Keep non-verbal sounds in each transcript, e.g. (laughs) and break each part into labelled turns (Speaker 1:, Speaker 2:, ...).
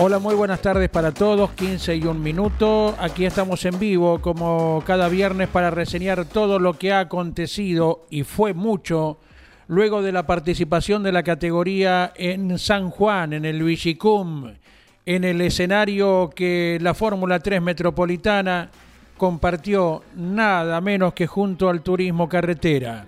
Speaker 1: Hola, muy buenas tardes para todos, 15 y un minuto. Aquí estamos en vivo como cada viernes para reseñar todo lo que ha acontecido y fue mucho luego de la participación de la categoría en San Juan, en el Vigicum, en el escenario que la Fórmula 3 Metropolitana compartió nada menos que junto al turismo carretera.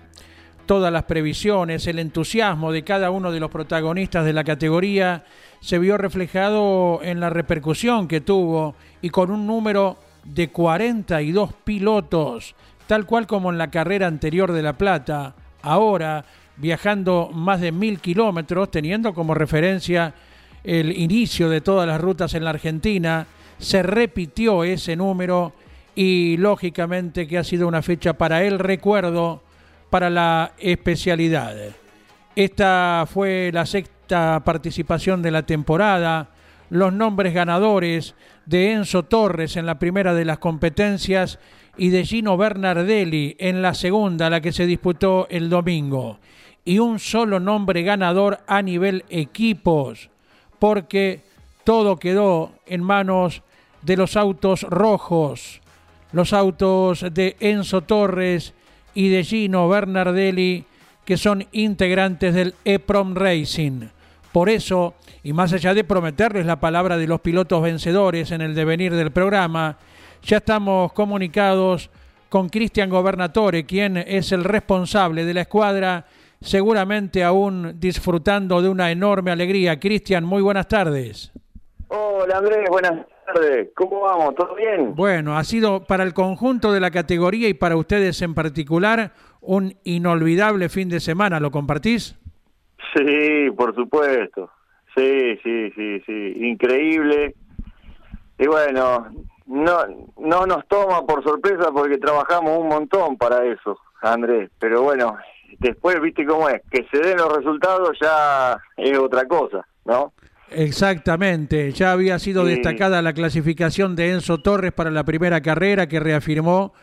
Speaker 1: Todas las previsiones, el entusiasmo de cada uno de los protagonistas de la categoría se vio reflejado en la repercusión que tuvo y con un número de 42 pilotos, tal cual como en la carrera anterior de La Plata. Ahora viajando más de mil kilómetros, teniendo como referencia el inicio de todas las rutas en la Argentina. Se repitió ese número y lógicamente que ha sido una fecha para el recuerdo, para la especialidad. Esta fue la sexta participación de la temporada. Los nombres ganadores de Enzo Torres en la primera de las competencias y de Gino Bernardelli en la segunda, la que se disputó el domingo y un solo nombre ganador a nivel equipos, porque todo quedó en manos de los autos rojos, los autos de Enzo Torres y de Gino Bernardelli, que son integrantes del EPROM Racing. Por eso, y más allá de prometerles la palabra de los pilotos vencedores en el devenir del programa, ya estamos comunicados con Cristian Gobernatore, quien es el responsable de la escuadra seguramente aún disfrutando de una enorme alegría. Cristian, muy buenas tardes.
Speaker 2: Hola Andrés, buenas tardes. ¿Cómo vamos? ¿Todo bien?
Speaker 1: Bueno, ha sido para el conjunto de la categoría y para ustedes en particular un inolvidable fin de semana. ¿Lo compartís?
Speaker 2: Sí, por supuesto. Sí, sí, sí, sí. Increíble. Y bueno, no, no nos toma por sorpresa porque trabajamos un montón para eso, Andrés. Pero bueno, después, viste cómo es, que se den los resultados ya es otra cosa, ¿no?
Speaker 1: Exactamente, ya había sido destacada la clasificación de Enzo Torres para la primera carrera que reafirmó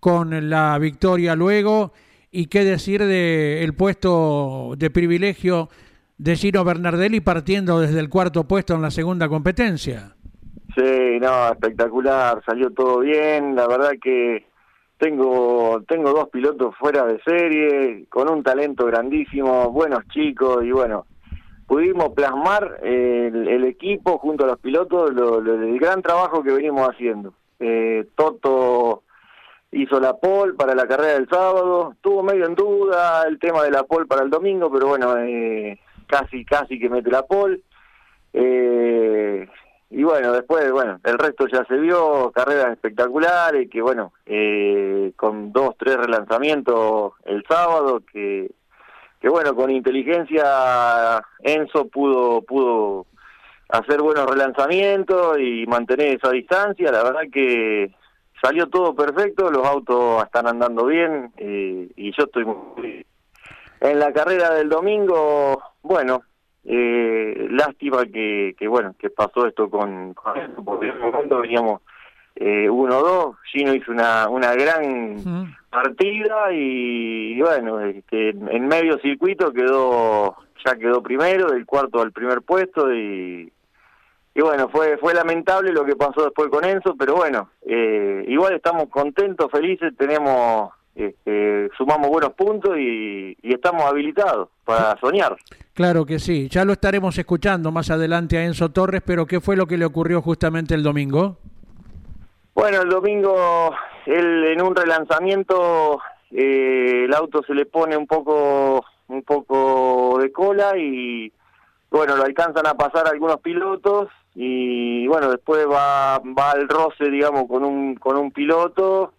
Speaker 1: con la victoria luego. Y qué decir de el puesto de privilegio de Gino Bernardelli partiendo desde el cuarto puesto en la segunda competencia.
Speaker 2: Sí, no, espectacular, salió todo bien, la verdad que tengo, tengo dos pilotos fuera de serie, con un talento grandísimo, buenos chicos y bueno, pudimos plasmar el, equipo junto a los pilotos el gran trabajo que venimos haciendo. Eh, Toto hizo la pole para la carrera del sábado, tuvo medio en duda el tema de la pole para el domingo, pero bueno, eh, casi, casi que mete la pole. Eh, y bueno, después, bueno, el resto ya se vio, carreras espectaculares, que bueno, eh, con dos, tres relanzamientos el sábado, que, que bueno, con inteligencia Enzo pudo, pudo hacer buenos relanzamientos y mantener esa distancia, la verdad que salió todo perfecto, los autos están andando bien eh, y yo estoy muy... En la carrera del domingo, bueno, eh, lástima que, que, bueno, que pasó esto con, con porque en veníamos eh, 1-2, Gino hizo una, una gran partida y, bueno, este, en medio circuito quedó, ya quedó primero, del cuarto al primer puesto y, y bueno, fue, fue lamentable lo que pasó después con Enzo, pero bueno, eh, igual estamos contentos, felices, tenemos este, sumamos buenos puntos y, estamos habilitados para soñar.
Speaker 1: Claro que sí, ya lo estaremos escuchando más adelante a Enzo Torres, pero ¿qué fue lo que le ocurrió justamente el domingo?
Speaker 2: Bueno, el domingo él, en un relanzamiento eh, el auto se le pone un poco un poco de cola y bueno, lo alcanzan a pasar algunos pilotos y bueno, después va va al roce, digamos, con un con un piloto.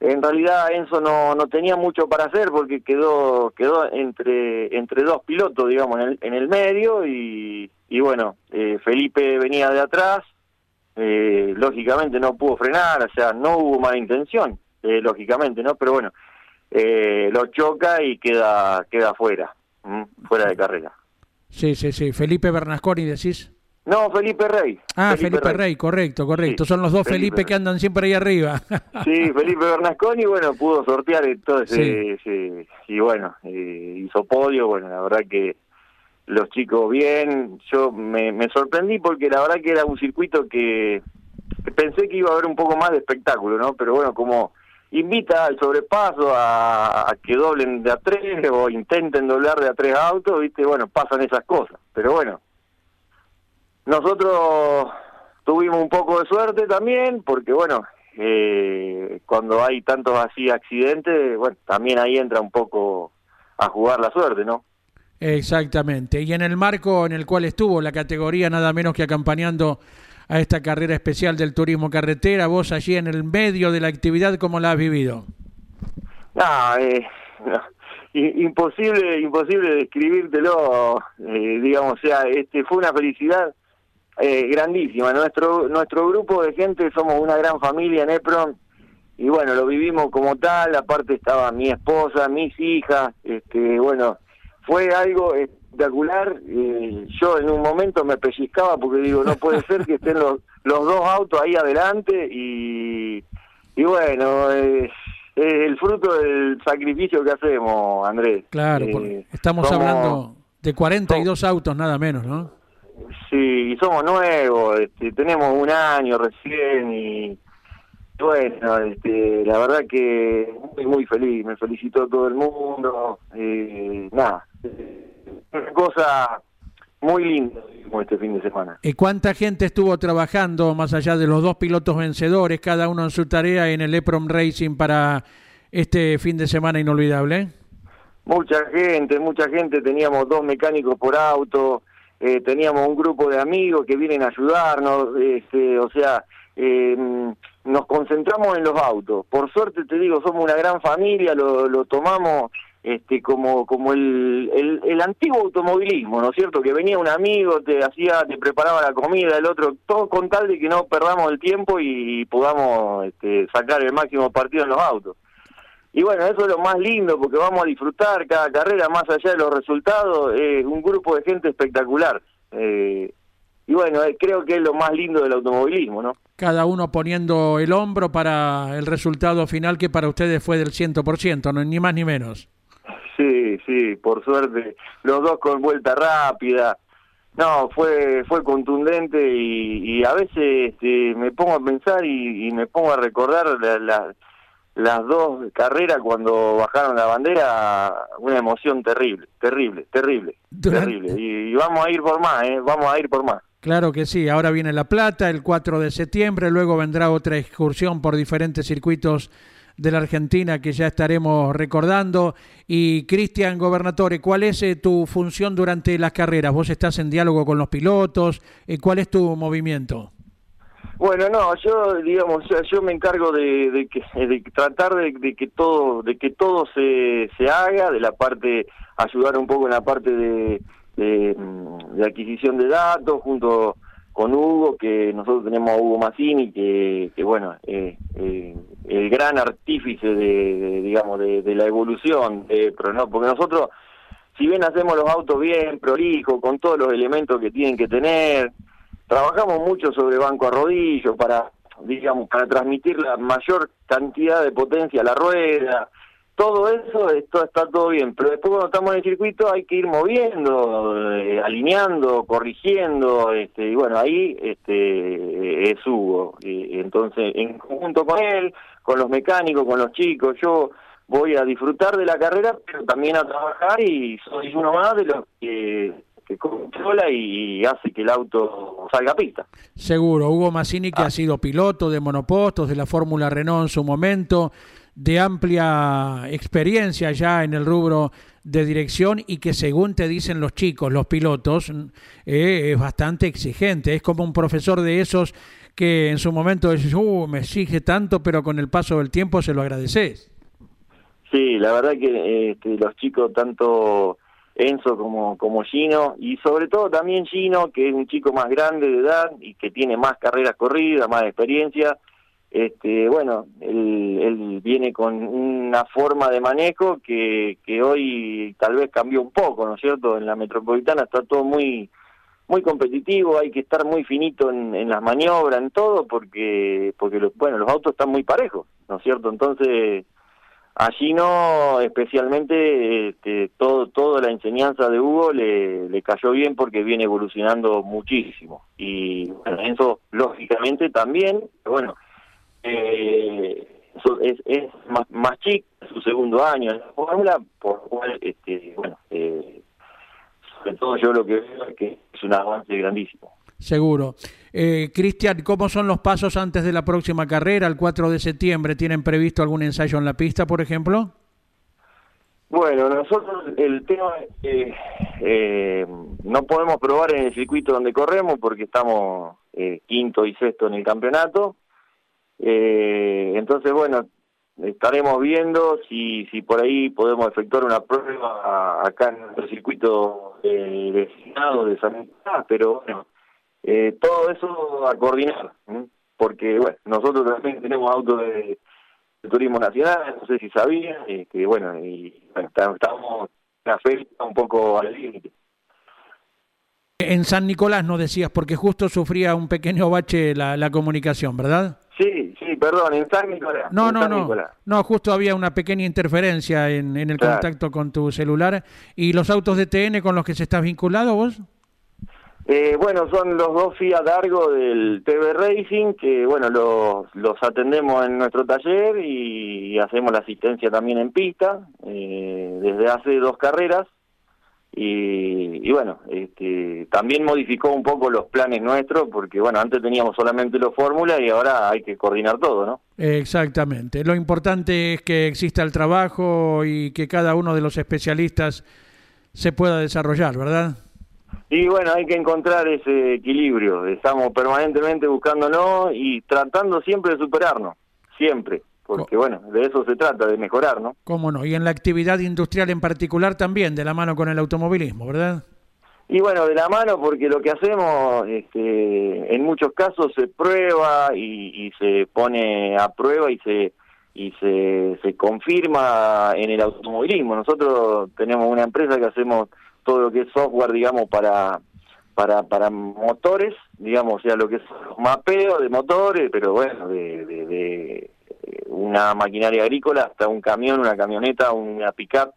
Speaker 2: En realidad Enzo no, no tenía mucho para hacer porque quedó quedó entre entre dos pilotos, digamos, en el, en el medio y, y bueno, eh, Felipe venía de atrás, eh, lógicamente no pudo frenar, o sea, no hubo mala intención, eh, lógicamente, ¿no? Pero bueno, lo choca y queda queda fuera, fuera de carrera.
Speaker 1: Sí, sí, sí. Felipe Bernasconi, decís.
Speaker 2: No, Felipe Rey.
Speaker 1: Ah, Felipe, Rey. correcto, correcto. Son los dos Felipe, que andan siempre ahí arriba. (laughs)
Speaker 2: sí, Felipe Bernasconi, bueno, pudo sortear todo ese, y bueno, hizo podio, bueno, la verdad que los chicos bien, yo me, sorprendí porque la verdad que era un circuito que, pensé que iba a haber un poco más de espectáculo, ¿no? Pero bueno, como invita al sobrepaso a, a, que doblen de a tres o intenten doblar de a tres autos, ¿viste? Bueno, pasan esas cosas. Pero bueno, nosotros tuvimos un poco de suerte también, porque bueno, eh, cuando hay tantos así accidentes, bueno, también ahí entra un poco a jugar la suerte, ¿no?
Speaker 1: Exactamente. Y en el marco en el cual estuvo la categoría, nada menos que acompañando a esta carrera especial del turismo carretera, vos allí en el medio de la actividad, ¿cómo la has vivido?
Speaker 2: no, eh, imposible, imposible describírtelo, eh, digamos, o sea, este fue una felicidad eh, grandísima. Nuestro, nuestro grupo de gente somos una gran familia en EPRON y bueno, lo vivimos como tal, aparte estaba mi esposa, mis hijas, este, bueno, fue algo espectacular. Eh, yo en un momento me pellizcaba porque digo, no puede ser que estén los, los dos autos ahí adelante y, y bueno, es el fruto del sacrificio que hacemos, Andrés.
Speaker 1: Claro, eh, estamos hablando de 42 autos nada menos, ¿no?
Speaker 2: Sí, somos nuevos, este, tenemos un año recién y bueno, este, la verdad que muy, muy feliz, me felicitó todo el mundo, eh, nada, una cosa muy linda este fin de semana.
Speaker 1: ¿Y cuánta gente estuvo trabajando, más allá de los dos pilotos vencedores, cada uno en su tarea en el EPROM Racing para este fin de semana inolvidable?
Speaker 2: Mucha gente, mucha gente, teníamos dos mecánicos por auto, eh, teníamos un grupo de amigos que vienen a ayudarnos, este, o sea, eh, nos concentramos en los autos. Por suerte te digo, somos una gran familia, lo, lo tomamos este como como el, el, antiguo automovilismo, ¿no es cierto? Que venía un amigo, te hacía, te preparaba la comida, el otro, todo con tal de que no perdamos el tiempo y, podamos este, sacar el máximo partido en los autos. Y bueno, eso es lo más lindo porque vamos a disfrutar cada carrera más allá de los resultados, es un grupo de gente espectacular. Eh, y bueno, eh, creo que es lo más lindo del automovilismo, ¿no?
Speaker 1: Cada uno poniendo el hombro para el resultado final que para ustedes fue del 100%, ¿no? ni más ni menos.
Speaker 2: Sí, sí, por suerte, los dos con vuelta rápida. No, fue fue contundente y, a veces este, me pongo a pensar y, me pongo a recordar la las dos carreras cuando bajaron la bandera, una emoción terrible, terrible, terrible, terrible. Y, vamos a ir por más, ¿eh? vamos a ir por más.
Speaker 1: Claro que sí, ahora viene La Plata el 4 de septiembre, luego vendrá otra excursión por diferentes circuitos de la Argentina que ya estaremos recordando. Y Cristian Gobernatore, ¿cuál es eh, tu función durante las carreras? ¿Vos estás en diálogo con los pilotos? Eh, ¿Cuál es tu movimiento?
Speaker 2: Bueno, no, yo digamos, yo me encargo de, que, de tratar de, que todo, de que todo se, se haga, de la parte, ayudar un poco en la parte de, de, adquisición de datos, junto con Hugo, que nosotros tenemos a Hugo Massini, que, bueno, eh, eh, el gran artífice de, digamos, de, la evolución, pero no, porque nosotros, si bien hacemos los autos bien, prolijo, con todos los elementos que tienen que tener, Trabajamos mucho sobre banco a rodillo para, digamos, para transmitir la mayor cantidad de potencia a la rueda. Todo eso esto está todo bien, pero después cuando estamos en el circuito hay que ir moviendo, eh, alineando, corrigiendo, este, y bueno, ahí este, es Hugo. Y, entonces, en conjunto con él, con los mecánicos, con los chicos, yo voy a disfrutar de la carrera, pero también a trabajar y soy uno más de los que que controla y hace que el auto salga a pista.
Speaker 1: Seguro, Hugo Massini que ha ah. sido piloto de monopostos de la Fórmula Renault en su momento, de amplia experiencia ya en el rubro de dirección y que según te dicen los chicos, los pilotos, eh, es bastante exigente, es como un profesor de esos que en su momento decís, uh, me exige tanto, pero con el paso del tiempo se lo agradeces.
Speaker 2: Sí, la verdad que este, los chicos, tanto Enzo como, como Gino, y sobre todo también Gino, que es un chico más grande de edad y que tiene más carreras corridas, más experiencia, este, bueno, él, viene con una forma de manejo que, que hoy tal vez cambió un poco, ¿no es cierto? En la metropolitana está todo muy muy competitivo, hay que estar muy finito en, las maniobras, en todo, porque porque los, bueno, los autos están muy parejos, ¿no es cierto? Entonces, allí no, especialmente, este, todo toda la enseñanza de Hugo le, le cayó bien porque viene evolucionando muchísimo. Y bueno, eso lógicamente también, bueno, eh, es, es más, más chico, su segundo año en la fórmula, por lo cual, este, bueno, eh, sobre todo yo lo que veo es que es un avance grandísimo.
Speaker 1: Seguro. Eh, Cristian, ¿cómo son los pasos antes de la próxima carrera, el 4 de septiembre? ¿Tienen previsto algún ensayo en la pista, por ejemplo?
Speaker 2: Bueno, nosotros el tema es que eh, no podemos probar en el circuito donde corremos porque estamos eh, quinto y sexto en el campeonato. Eh, entonces, bueno, estaremos viendo si, si por ahí podemos efectuar una prueba acá en nuestro circuito eh, de San Nicolás, pero bueno, eh, todo eso a coordinar, porque bueno, nosotros también tenemos autos de, turismo nacional, no sé si sabían, eh, que bueno, y bueno, estamos en la fecha un poco al límite.
Speaker 1: En San Nicolás no decías, porque justo sufría un pequeño bache la, la comunicación, ¿verdad?
Speaker 2: Sí, sí, perdón, en San Nicolás.
Speaker 1: No, no, no. No, justo había una pequeña interferencia en, en el contacto con tu celular. ¿Y los autos de TN con los que se estás vinculado vos?
Speaker 2: Eh, bueno, son los dos Fiat Argo del TV Racing, que bueno, los, los atendemos en nuestro taller y, hacemos la asistencia también en pista, eh, desde hace dos carreras. Y, bueno, este, también modificó un poco los planes nuestros, porque bueno, antes teníamos solamente los fórmulas y ahora hay que coordinar todo, ¿no?
Speaker 1: Exactamente. Lo importante es que exista el trabajo y que cada uno de los especialistas se pueda desarrollar, ¿verdad?
Speaker 2: Y bueno, hay que encontrar ese equilibrio. Estamos permanentemente buscándolo y tratando siempre de superarnos, siempre porque bueno, de eso se trata, de mejorar, ¿no?
Speaker 1: ¿Cómo no? Y en la actividad industrial en particular también, de la mano con el automovilismo, ¿verdad?
Speaker 2: Y bueno, de la mano porque lo que hacemos este, en muchos casos se prueba y, se pone a prueba y se y se, se confirma en el automovilismo. Nosotros tenemos una empresa que hacemos todo lo que es software, digamos, para para para motores, digamos, o sea, lo que es mapeo de motores, pero bueno, de una maquinaria agrícola hasta un camión, una camioneta, una pickup.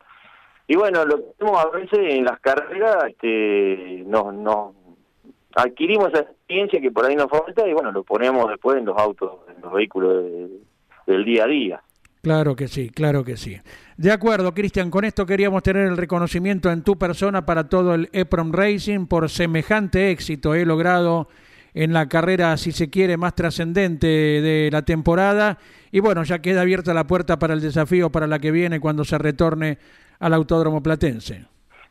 Speaker 2: Y bueno, lo que hacemos a veces en las carreras, este, nos, adquirimos esa experiencia que por ahí nos falta y bueno, lo ponemos después en los autos, en los vehículos del día a día.
Speaker 1: Claro que sí, claro que sí. De acuerdo, Cristian, con esto queríamos tener el reconocimiento en tu persona para todo el EPROM Racing por semejante éxito he logrado en la carrera, si se quiere, más trascendente de la temporada. Y bueno, ya queda abierta la puerta para el desafío para la que viene cuando se retorne al Autódromo Platense.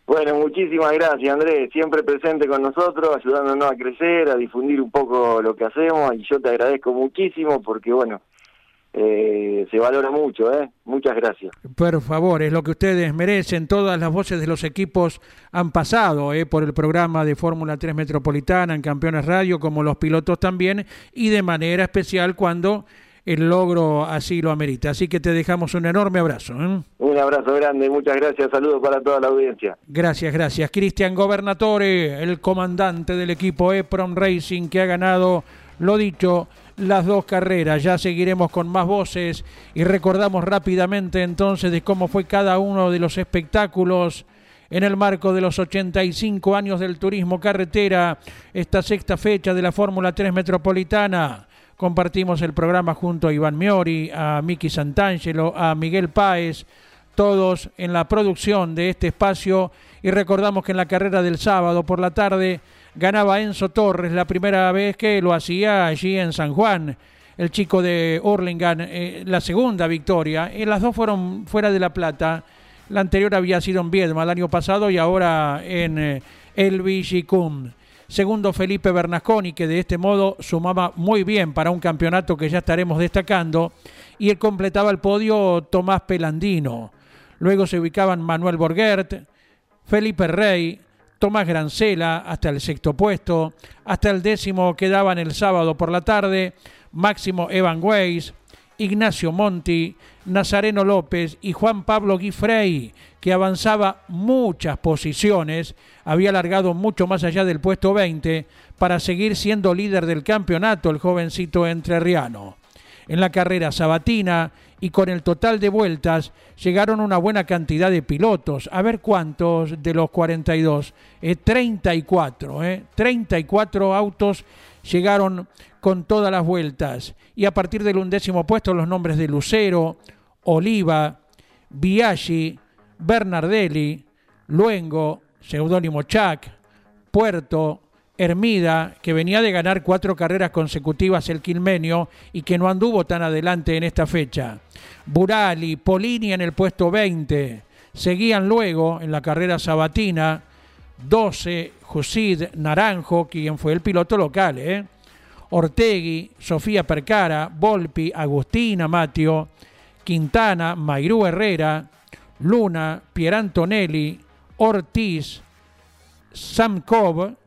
Speaker 2: Bueno, muchísimas gracias Andrés, siempre presente con nosotros, ayudándonos a crecer, a difundir un poco lo que hacemos y yo te agradezco muchísimo porque bueno, eh, se valora mucho, ¿eh? Muchas gracias.
Speaker 1: Por favor, es lo que ustedes merecen. Todas las voces de los equipos han pasado ¿eh? por el programa de Fórmula 3 Metropolitana en Campeones Radio, como los pilotos también, y de manera especial cuando el logro así lo amerita. Así que te dejamos un enorme abrazo. ¿eh?
Speaker 2: Un abrazo grande, muchas gracias, saludos para toda la audiencia.
Speaker 1: Gracias, gracias. Cristian Gobernatore, el comandante del equipo EPROM Racing que ha ganado, lo dicho, las dos carreras. Ya seguiremos con más voces y recordamos rápidamente entonces de cómo fue cada uno de los espectáculos en el marco de los 85 años del turismo carretera, esta sexta fecha de la Fórmula 3 Metropolitana. Compartimos el programa junto a Iván Miori, a Miki Santangelo, a Miguel Páez, todos en la producción de este espacio y recordamos que en la carrera del sábado por la tarde ganaba Enzo Torres la primera vez que lo hacía allí en San Juan. El chico de Orlingan, eh, la segunda victoria. Y las dos fueron fuera de La Plata. La anterior había sido en Viedma el año pasado y ahora en eh, El Villicum. Segundo Felipe Bernasconi, que de este modo sumaba muy bien para un campeonato que ya estaremos destacando. Y él completaba el podio Tomás Pelandino. Luego se ubicaban Manuel Borgert, Felipe Rey, Tomás Grancela hasta el sexto puesto. Hasta el décimo quedaban el sábado por la tarde Máximo Evan Weiss, Ignacio Monti, Nazareno López y Juan Pablo Guifrey, que avanzaba muchas posiciones, había alargado mucho más allá del puesto 20 para seguir siendo líder del campeonato el jovencito entrerriano. En la carrera sabatina y con el total de vueltas llegaron una buena cantidad de pilotos. A ver cuántos de los 42. 34, eh, 34 autos llegaron con todas las vueltas. Y a partir del undécimo puesto los nombres de Lucero, Oliva, Biaggi, Bernardelli, Luengo, seudónimo Chac, Puerto, Hermida, que venía de ganar cuatro carreras consecutivas el Quilmenio y que no anduvo tan adelante en esta fecha. Burali, Polini en el puesto 20. Seguían luego en la carrera sabatina 12, Jusid Naranjo, quien fue el piloto local, ¿eh? Ortegui, Sofía Percara, Volpi, Agustina Matio, Quintana, Mayrú Herrera, Luna, Pierantonelli, Ortiz, Sam Cobb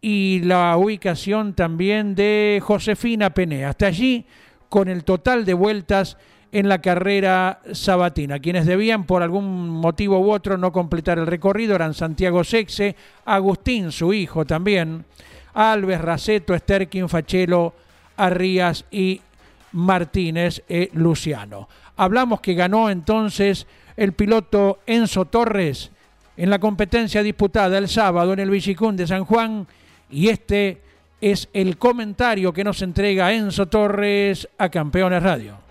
Speaker 1: y la ubicación también de Josefina Pené. Hasta allí con el total de vueltas en la carrera sabatina. Quienes debían por algún motivo u otro no completar el recorrido eran Santiago Sexe, Agustín, su hijo también, Alves, Raceto, Esterkin, Fachelo, Arrías y Martínez e Luciano. Hablamos que ganó entonces el piloto Enzo Torres en la competencia disputada el sábado en el Villicún de San Juan y este es el comentario que nos entrega Enzo Torres a Campeones Radio.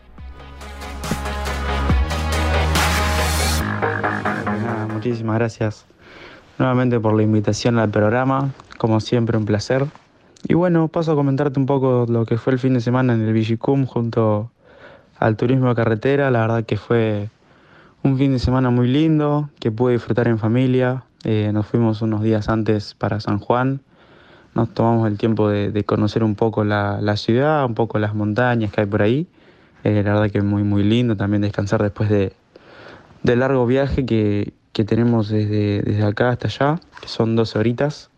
Speaker 3: muchísimas gracias nuevamente por la invitación al programa. Como siempre, un placer. Y bueno, paso a comentarte un poco lo que fue el fin de semana en el Vigicum junto al turismo de carretera. La verdad que fue un fin de semana muy lindo, que pude disfrutar en familia. Eh, nos fuimos unos días antes para San Juan. Nos tomamos el tiempo de, conocer un poco la, ciudad, un poco las montañas que hay por ahí. Eh, la verdad que muy, muy lindo también descansar después de, de largo viaje que, que tenemos desde, desde acá hasta allá, que son 12 horitas.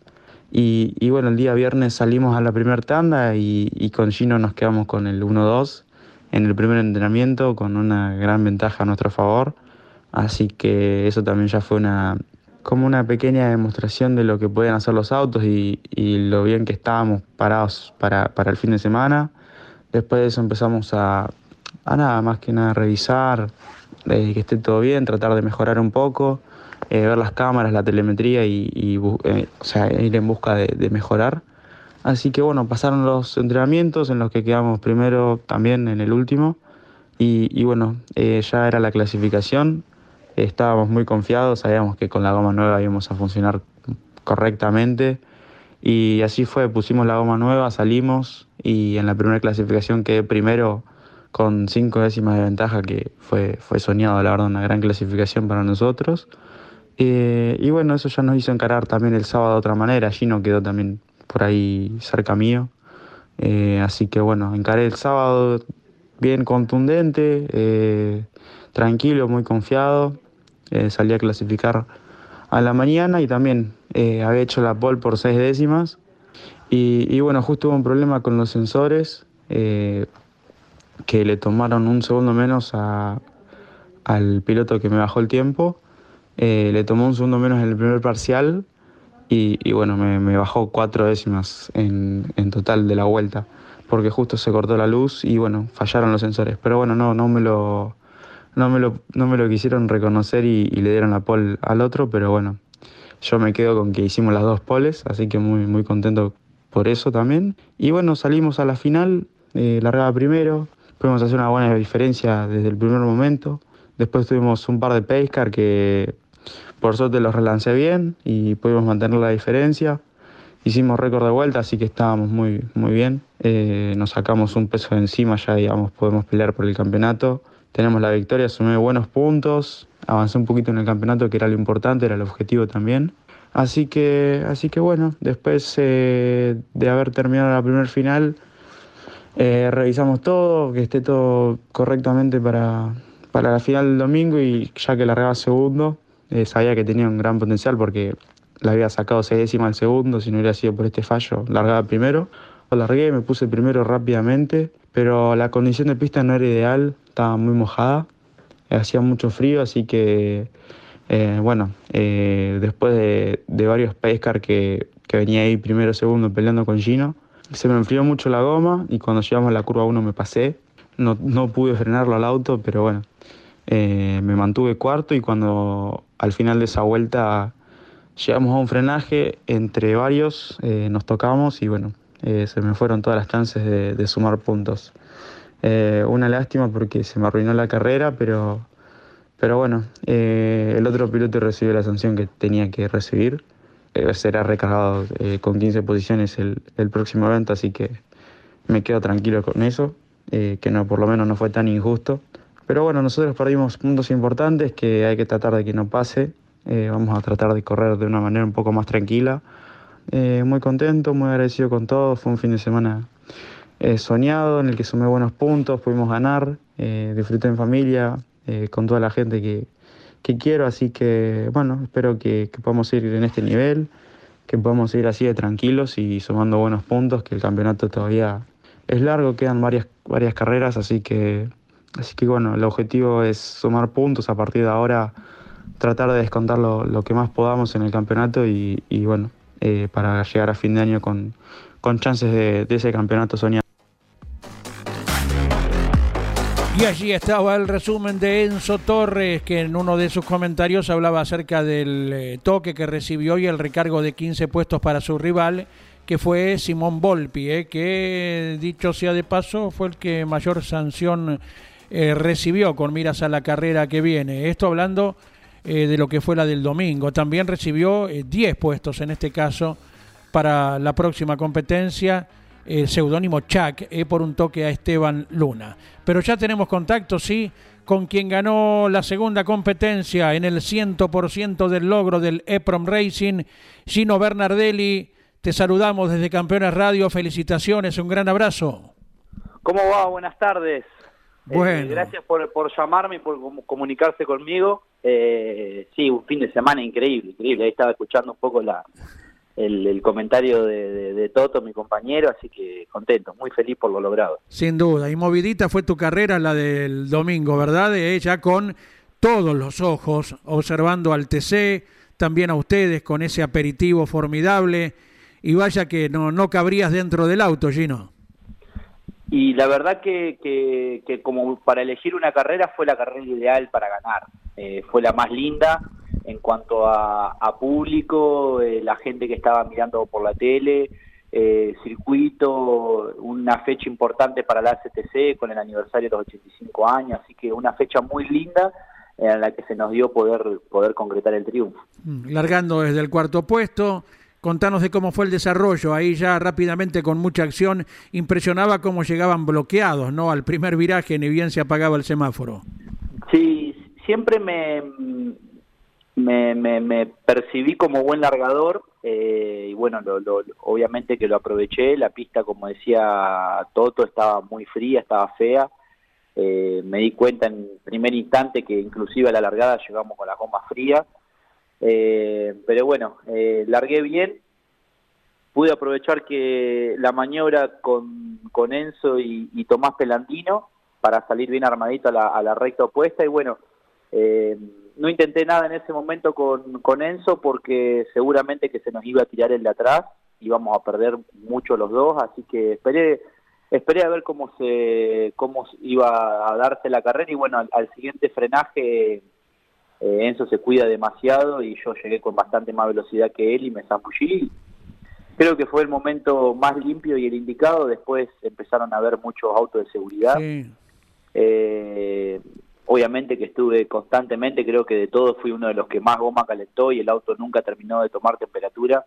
Speaker 3: Y, bueno, el día viernes salimos a la primera tanda y, con Gino nos quedamos con el 1-2 en el primer entrenamiento con una gran ventaja a nuestro favor. Así que eso también ya fue una, como una pequeña demostración de lo que pueden hacer los autos y, lo bien que estábamos parados para, el fin de semana. Después de eso empezamos a, a nada más que nada revisar, eh, que esté todo bien, tratar de mejorar un poco. Eh, ver las cámaras, la telemetría y, eh, ir en busca de, mejorar. Así que bueno, pasaron los entrenamientos en los que quedamos primero también en el último y, bueno, ya era la clasificación, estábamos muy confiados, sabíamos que con la goma nueva íbamos a funcionar correctamente y así fue, pusimos la goma nueva, salimos y en la primera clasificación quedé primero con cinco décimas de ventaja que fue, fue soñado, la verdad, una gran clasificación para nosotros. Eh, y bueno, eso ya nos hizo encarar también el sábado de otra manera. Gino quedó también por ahí cerca mío. Eh, así que bueno, encaré el sábado bien contundente, eh, tranquilo, muy confiado. salí a clasificar a la mañana y también había hecho la pole por seis décimas. Y, bueno, justo hubo un problema con los sensores que le tomaron un segundo menos al piloto que me bajó el tiempo. Eh, le tomó un segundo menos en el primer parcial y, bueno, me, bajó cuatro décimas en, total de la vuelta, porque justo se cortó la luz y bueno, fallaron los sensores. Pero bueno, no, no me lo, no me lo, no me lo quisieron reconocer y, le dieron la pole al otro, pero bueno, yo me quedo con que hicimos las dos poles, así que muy, muy contento por eso también. Y bueno, salimos a la final, eh, largaba primero, pudimos hacer una buena diferencia desde el primer momento. Después tuvimos un par de pescar que por suerte los relancé bien y pudimos mantener la diferencia. Hicimos récord de vuelta, así que estábamos muy, muy bien. Eh, nos sacamos un peso de encima, ya digamos, podemos pelear por el campeonato. Tenemos la victoria, sumé buenos puntos, avancé un poquito en el campeonato, que era lo importante, era el objetivo también. Así que, así que bueno, después eh, de haber terminado la primer final, eh, revisamos todo, que esté todo correctamente para, para la final del domingo y ya que largaba segundo, eh, sabía que tenía un gran potencial porque le había sacado seis décimas al segundo, si no hubiera sido por este fallo, largaba primero. Lo largué, me puse primero rápidamente, pero la condición de pista no era ideal, estaba muy mojada, hacía mucho frío, así que eh, bueno, eh, después de, varios pescar que, que, venía ahí primero, segundo peleando con Gino, se me enfrió mucho la goma y cuando llegamos a la curva 1 me pasé. No, no pude frenarlo al auto, pero bueno, eh, me mantuve cuarto y cuando al final de esa vuelta llegamos a un frenaje entre varios, nos tocamos y bueno, se me fueron todas las chances de, de sumar puntos. Una lástima porque se me arruinó la carrera, pero pero bueno, eh, el otro piloto recibió la sanción que tenía que recibir. Eh, será recargado eh, con 15 posiciones el, el, próximo evento, así que me quedo tranquilo con eso, que no, por lo menos no fue tan injusto. Pero bueno, nosotros perdimos puntos importantes que hay que tratar de que no pase. vamos a tratar de correr de una manera un poco más tranquila. muy contento, muy agradecido con todo. Fue un fin de semana soñado en el que sumé buenos puntos, pudimos ganar, disfruté en familia, eh, con toda la gente que, quiero, así que bueno, espero que, podamos ir en este nivel, que podamos ir así de tranquilos y sumando buenos puntos, que el campeonato todavía es largo, quedan varias, varias carreras, así que, así que bueno, el objetivo es sumar puntos a partir de ahora, tratar de descontar lo, que más podamos en el campeonato y, bueno, eh, para llegar a fin de año con, chances de, de ese campeonato soñado.
Speaker 1: Y allí estaba el resumen de Enzo Torres, que en uno de sus comentarios hablaba acerca del eh, toque que recibió y el recargo de 15 puestos para su rival, que fue Simón Volpi, eh, que dicho sea de paso fue el que mayor sanción eh, recibió con miras a la carrera que viene. Esto hablando de lo que fue la del domingo. También recibió 10 puestos en este caso para la próxima competencia el seudónimo Chuck, eh, por un toque a Esteban Luna. Pero ya tenemos contacto, sí, con quien ganó la segunda competencia en el 100% del logro del EPROM Racing, Gino Bernardelli. Te saludamos desde Campeones Radio, felicitaciones, un gran abrazo.
Speaker 4: ¿Cómo va? Buenas tardes. Eh, bueno. gracias por, por, llamarme y por comunicarse conmigo. Eh, sí, un fin de semana increíble, increíble. Ahí estaba escuchando un poco la, el, comentario de, Toto, mi compañero, así que contento, muy feliz por lo logrado.
Speaker 1: Sin duda, y movidita fue tu carrera la del domingo, ¿verdad? De ella con todos los ojos, observando al TC, también a ustedes con ese aperitivo formidable, y vaya que no, no cabrías dentro del auto, Gino.
Speaker 4: Y la verdad que, que, como para elegir una carrera fue la carrera ideal para ganar, eh, fue la más linda, en cuanto a, público, eh, la gente que estaba mirando por la tele, eh, circuito, una fecha importante para la CTC con el aniversario de los 85 años, así que una fecha muy linda en la que se nos dio poder, poder concretar el triunfo.
Speaker 1: Mm, largando desde el cuarto puesto, contanos de cómo fue el desarrollo, ahí ya rápidamente con mucha acción, impresionaba cómo llegaban bloqueados, ¿no? Al primer viraje ni bien se apagaba el semáforo.
Speaker 4: Sí, siempre me, me, me, percibí como buen largador eh, y bueno, lo, obviamente que lo aproveché, la pista como decía Toto estaba muy fría, estaba fea, eh, me di cuenta en primer instante que inclusive a la largada llegamos con la goma fría, eh, pero bueno, largué bien, pude aprovechar que la maniobra con, con Enzo y, Tomás Pelandino para salir bien armadito a la, a la recta opuesta y bueno, eh, no intenté nada en ese momento con, con Enzo porque seguramente que se nos iba a tirar el de atrás, íbamos a perder mucho los dos, así que esperé esperé a ver cómo se cómo iba a darse la carrera y bueno, al, siguiente frenaje eh, Enzo se cuida demasiado y yo llegué con bastante más velocidad que él y me zambullí. Creo que fue el momento más limpio y el indicado, después empezaron a haber muchos autos de seguridad. Eh, Obviamente que estuve constantemente, creo que de todos fui uno de los que más goma calentó y el auto nunca terminó de tomar temperatura.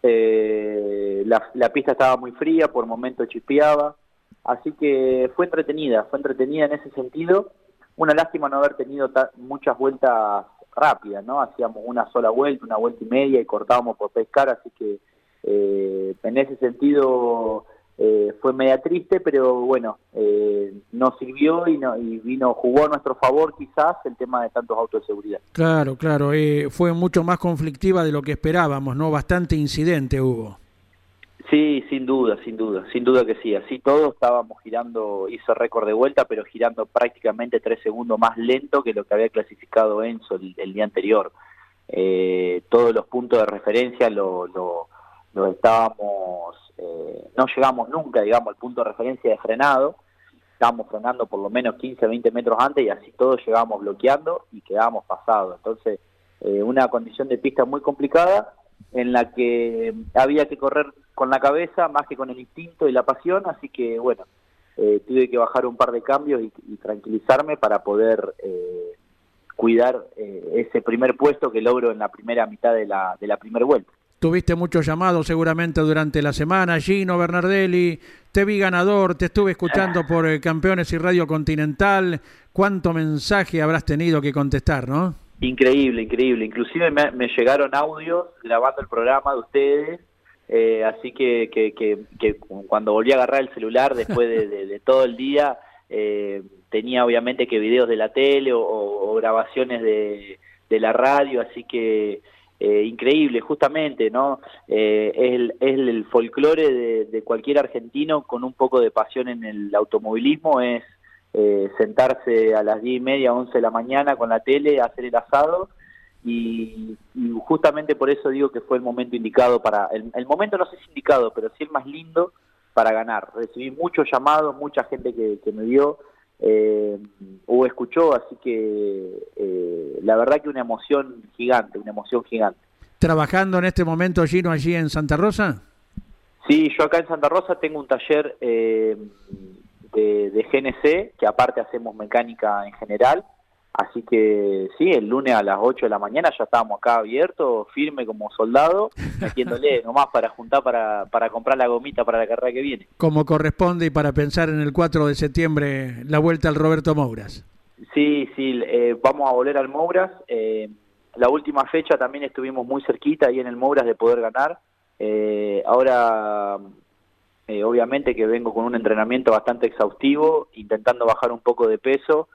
Speaker 4: Eh, la, pista estaba muy fría, por momentos chispeaba, así que fue entretenida, fue entretenida en ese sentido. Una lástima no haber tenido muchas vueltas rápida, ¿no? Hacíamos una sola vuelta, una vuelta y media y cortábamos por pescar, así que eh, en ese sentido eh, fue media triste, pero bueno, eh, nos sirvió y, no, y vino, jugó a nuestro favor quizás el tema de tantos autos de seguridad.
Speaker 1: Claro, claro, eh, fue mucho más conflictiva de lo que esperábamos, ¿no? Bastante incidente hubo.
Speaker 4: Sí, sin duda, sin duda, sin duda que sí. Así todos estábamos girando, hizo récord de vuelta, pero girando prácticamente tres segundos más lento que lo que había clasificado Enzo el, día anterior. Eh, todos los puntos de referencia lo, lo, lo estábamos eh, no llegamos nunca, digamos, al punto de referencia de frenado, estábamos frenando por lo menos 15, 20 metros antes y así todos llegábamos bloqueando y quedábamos pasados. Entonces, eh, una condición de pista muy complicada en la que había que correr con la cabeza más que con el instinto y la pasión, así que bueno, eh, tuve que bajar un par de cambios y, tranquilizarme para poder cuidar ese primer puesto que logro en la primera mitad de la, de la primera vuelta.
Speaker 1: Tuviste muchos llamados seguramente durante la semana, Gino Bernardelli, te vi ganador, te estuve escuchando por eh, Campeones y Radio Continental, ¿cuánto mensaje habrás tenido que contestar, no?
Speaker 4: Increíble, increíble, inclusive me, llegaron audios grabando el programa de ustedes, eh, así que, que, cuando volví a agarrar el celular después de, todo el día, eh, tenía obviamente que videos de la tele o, grabaciones de la radio, así que eh, increíble, justamente, ¿no? Eh, es el, el folclore de, cualquier argentino con un poco de pasión en el automovilismo, es eh, sentarse a las diez y media, once de la mañana con la tele, hacer el asado, y, justamente por eso digo que fue el momento indicado para, el, momento no sé si indicado, pero sí el más lindo para ganar. Recibí muchos llamados, mucha gente que, que me vio, eh, o escuchó, así que eh, la verdad que una emoción gigante, una emoción gigante.
Speaker 1: ¿Trabajando en este momento, Gino, allí en Santa Rosa?
Speaker 4: Sí, yo acá en Santa Rosa tengo un taller eh, de, de GNC, que aparte hacemos mecánica en general, Así que sí, el lunes a las 8 de la mañana ya estábamos acá abiertos, firme como soldado, (laughs) metiéndole nomás para juntar para, para comprar la gomita para la carrera que viene.
Speaker 1: Como corresponde y para pensar en el 4 de septiembre la vuelta al Roberto Mouras.
Speaker 4: Sí, sí, eh, vamos a volver al Mouras. Eh, la última fecha también estuvimos muy cerquita ahí en el Mouras de poder ganar. Eh, ahora, obviamente que vengo con un entrenamiento bastante exhaustivo, intentando bajar un poco de peso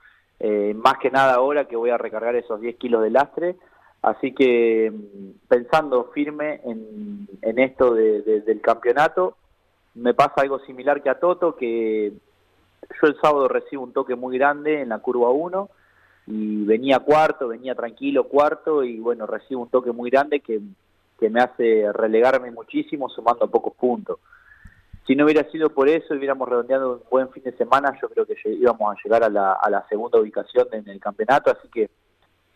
Speaker 4: eh, más que nada ahora que voy a recargar esos 10 kilos de lastre, así que mm, pensando firme en, esto del campeonato, me pasa algo similar que a Toto, que yo el sábado recibo un toque muy grande en la curva 1 y venía cuarto, venía tranquilo cuarto y bueno, recibo un toque muy grande que, que me hace relegarme muchísimo sumando pocos puntos si no hubiera sido por eso, hubiéramos redondeado un buen fin de semana, yo creo que íbamos a llegar a la, segunda ubicación en el campeonato, así que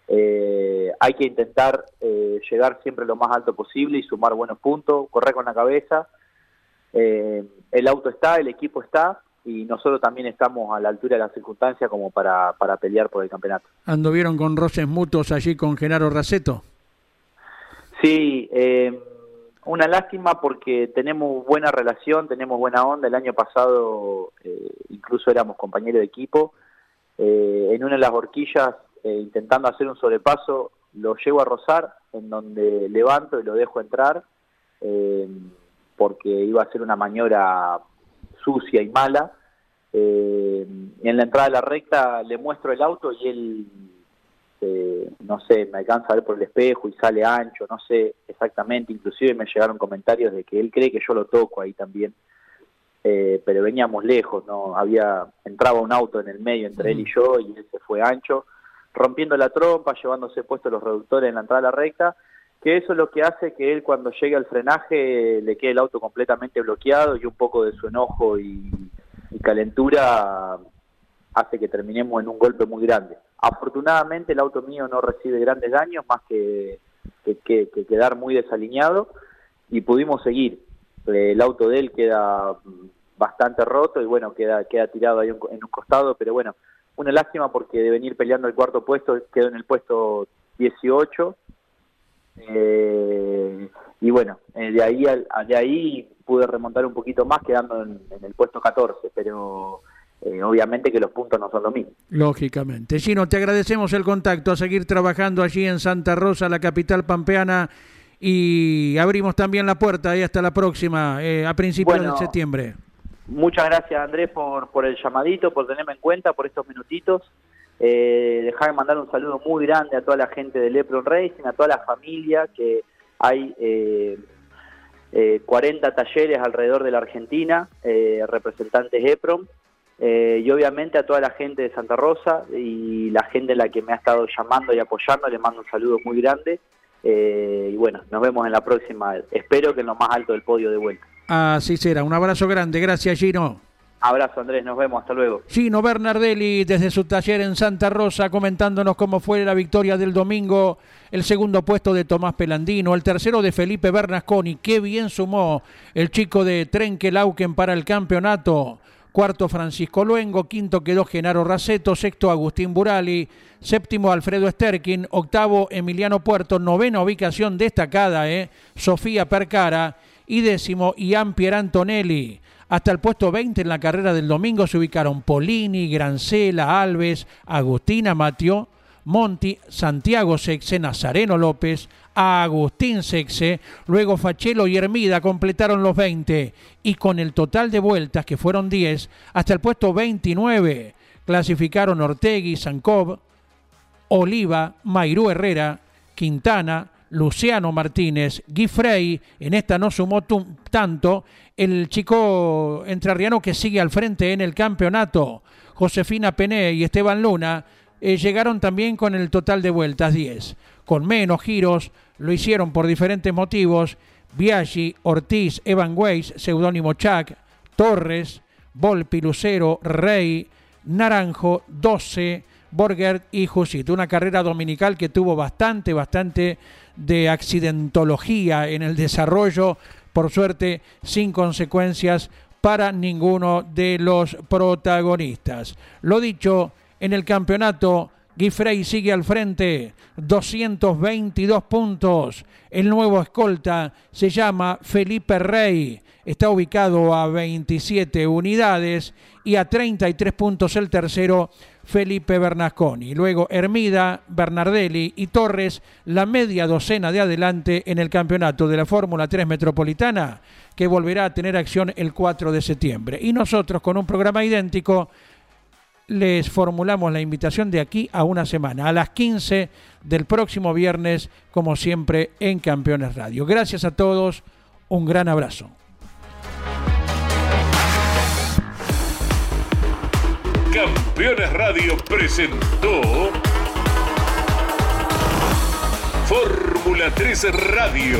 Speaker 4: eh, hay que intentar eh, llegar siempre lo más alto posible y sumar buenos puntos, correr con la cabeza. Eh, el auto está, el equipo está y nosotros también estamos a la altura de las circunstancias como para, para pelear por el campeonato.
Speaker 1: ¿Anduvieron con roces mutuos allí con Genaro Raceto?
Speaker 4: Sí, eh, una lástima porque tenemos buena relación, tenemos buena onda. El año pasado eh, incluso éramos compañeros de equipo. Eh, en una de las horquillas, eh, intentando hacer un sobrepaso, lo llevo a rozar, en donde levanto y lo dejo entrar, porque iba a ser una maniobra sucia y mala. en la entrada de la recta le muestro el auto y él este, no sé, me alcanza a ver por el espejo y sale ancho, no sé exactamente, inclusive me llegaron comentarios de que él cree que yo lo toco ahí también, eh, pero veníamos lejos, no había entraba un auto en el medio entre él y yo y él se fue ancho, rompiendo la trompa, llevándose puestos los reductores en la entrada a la recta, que eso es lo que hace que él cuando llegue al frenaje le quede el auto completamente bloqueado y un poco de su enojo y calentura hace que terminemos en un golpe muy grande. Afortunadamente el auto mío no recibe grandes daños, más que, que, quedar muy desalineado, y pudimos seguir. El auto de él queda bastante roto y bueno, queda, queda tirado ahí en un costado, pero bueno, una lástima porque de venir peleando el cuarto puesto quedó en el puesto 18. Eh, y bueno, eh, de ahí de ahí pude remontar un poquito más quedando en, en el puesto 14, pero eh, obviamente que los puntos no son lo mismo.
Speaker 1: Lógicamente. Gino, te agradecemos el contacto, a seguir trabajando allí en Santa Rosa, la capital pampeana, y abrimos también la puerta y hasta la próxima, eh, a principios de septiembre.
Speaker 4: Muchas gracias Andrés por, por el llamadito, por tenerme en cuenta, por estos minutitos. Eh, dejar de mandar un saludo muy grande a toda la gente de Lepron Racing, a toda la familia, que hay eh, 40 eh, talleres alrededor de la Argentina, eh, representantes EPROM, eh, y obviamente a toda la gente de Santa Rosa y la gente la que me ha estado llamando y apoyando, le mando un saludo muy grande. y bueno, nos vemos en la próxima, espero que en lo más alto del podio de vuelta.
Speaker 1: Así será, un abrazo grande, gracias Gino.
Speaker 4: Abrazo Andrés, nos vemos, hasta luego.
Speaker 1: Gino Bernardelli desde su taller en Santa Rosa comentándonos cómo fue la victoria del domingo, el segundo puesto de Tomás Pelandino, el tercero de Felipe Bernasconi, qué bien sumó el chico de Trenquelauquen para el campeonato. Cuarto Francisco Luengo, quinto quedó Genaro Raceto, sexto Agustín Burali, séptimo Alfredo Sterkin, octavo Emiliano Puerto, novena ubicación destacada, eh, Sofía Percara y décimo Ian Pier Antonelli. Hasta el puesto 20 en la carrera del domingo se ubicaron Polini, Grancela, Alves, Agustina Mateo, Monti, Santiago Sexe, Nazareno López, Agustín Sexe, luego Fachelo y Hermida completaron los 20 y con el total de vueltas, que fueron 10, hasta el puesto 29 clasificaron Ortegui, Sancov, Oliva, Mairú Herrera, Quintana, Luciano Martínez, Guy en esta no sumó tanto, el chico entrerriano que sigue al frente en el campeonato, Josefina Pené y Esteban Luna, eh, llegaron también con el total de vueltas 10. Con menos giros, lo hicieron por diferentes motivos, Biaggi, Ortiz, Evan Weiss, seudónimo Chuck, Torres, Volpi, Lucero, Rey, Naranjo, 12, Borgert y Jusit. Una carrera dominical que tuvo bastante, bastante de accidentología en el desarrollo, por suerte sin consecuencias para ninguno de los protagonistas. Lo dicho, en el campeonato, Guifrey sigue al frente, 222 puntos. El nuevo escolta se llama Felipe Rey, está ubicado a 27 unidades y a 33 puntos el tercero Felipe Bernasconi. Luego Hermida, Bernardelli y Torres, la media docena de adelante en el campeonato de la Fórmula 3 Metropolitana, que volverá a tener acción el 4 de septiembre. Y nosotros, con un programa idéntico, les formulamos la invitación de aquí a una semana, a las 15 del próximo viernes, como siempre, en Campeones Radio. Gracias a todos, un gran abrazo.
Speaker 5: Campeones Radio presentó Fórmula 3 Radio.